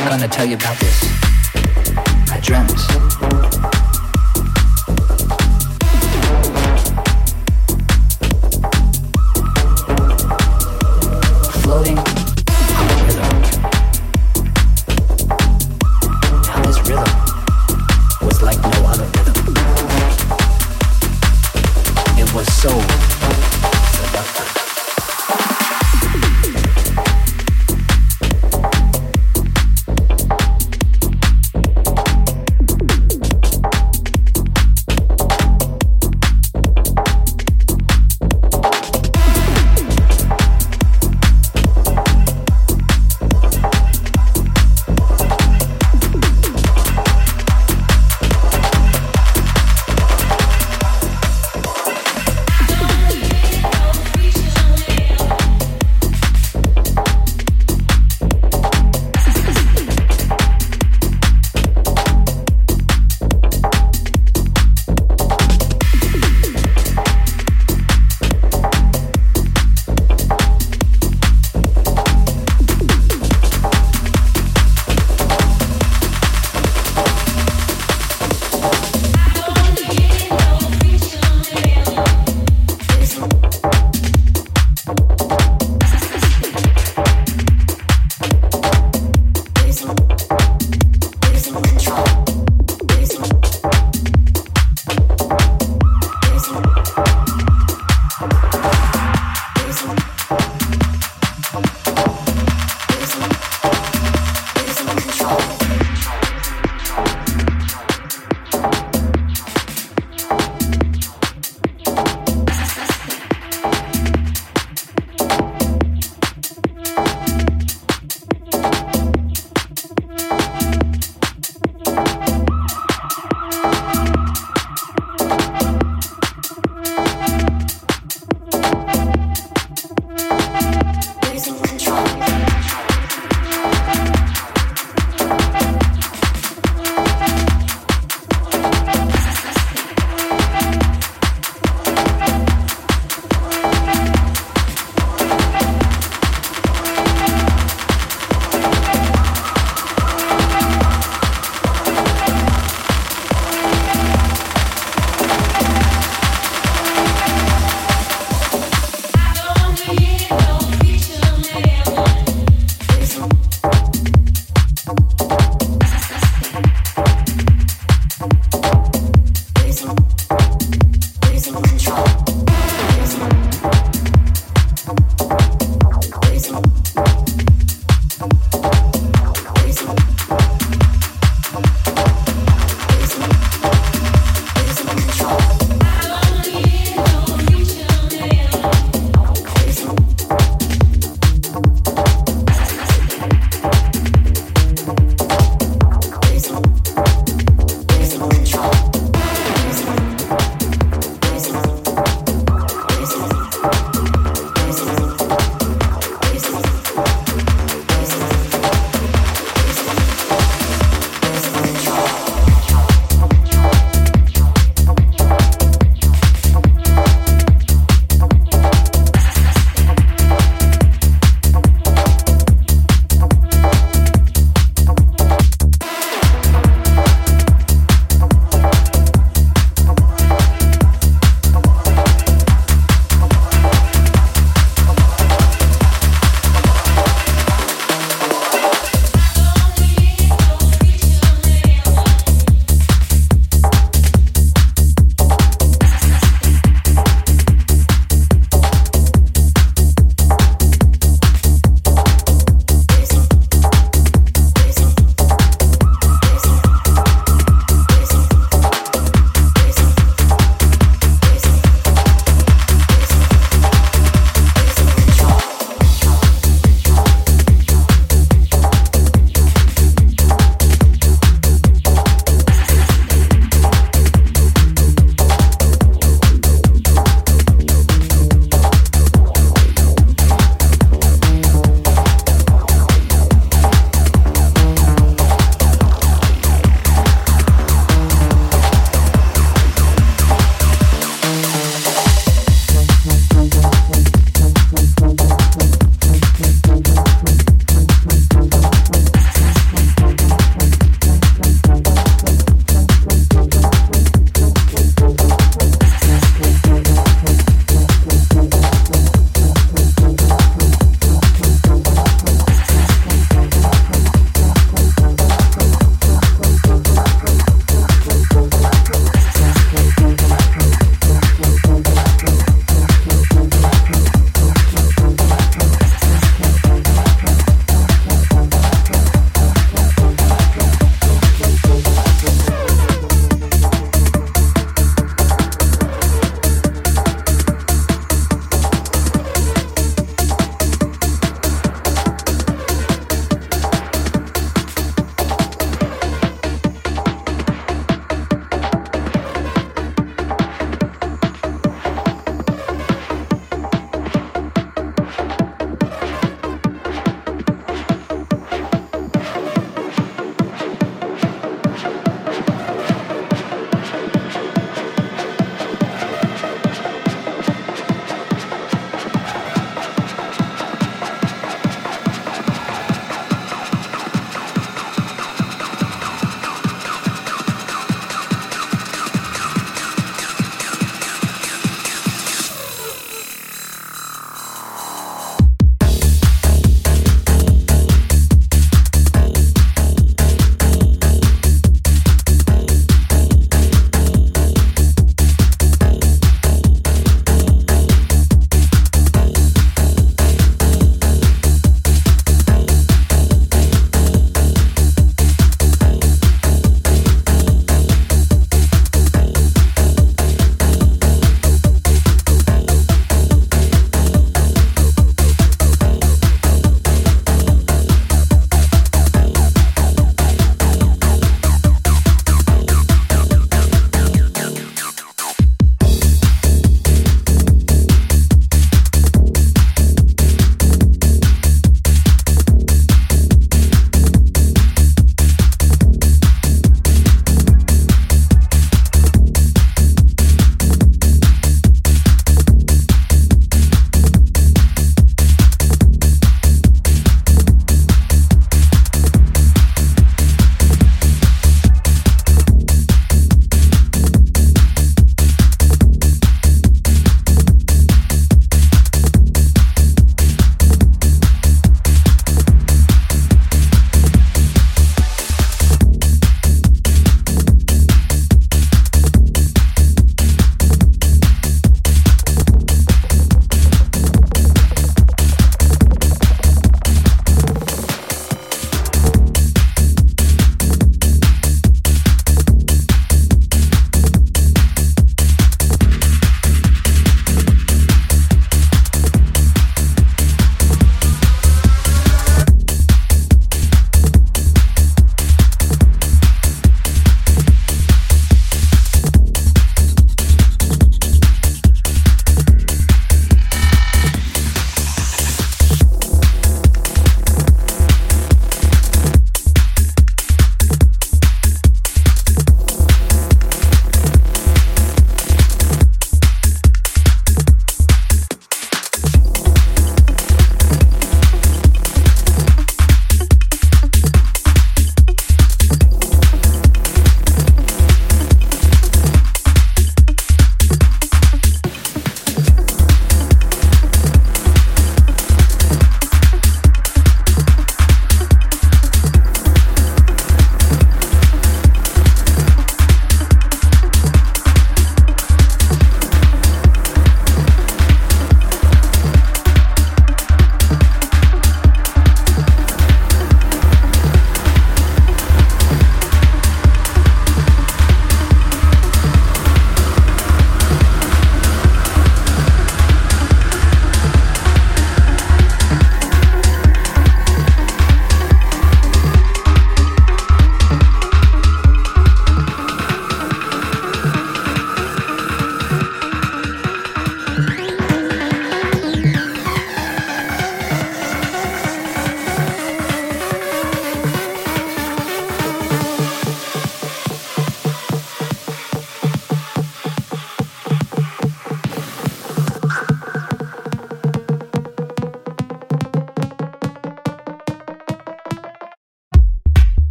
I'm Gonna tell you about this. I dreamt.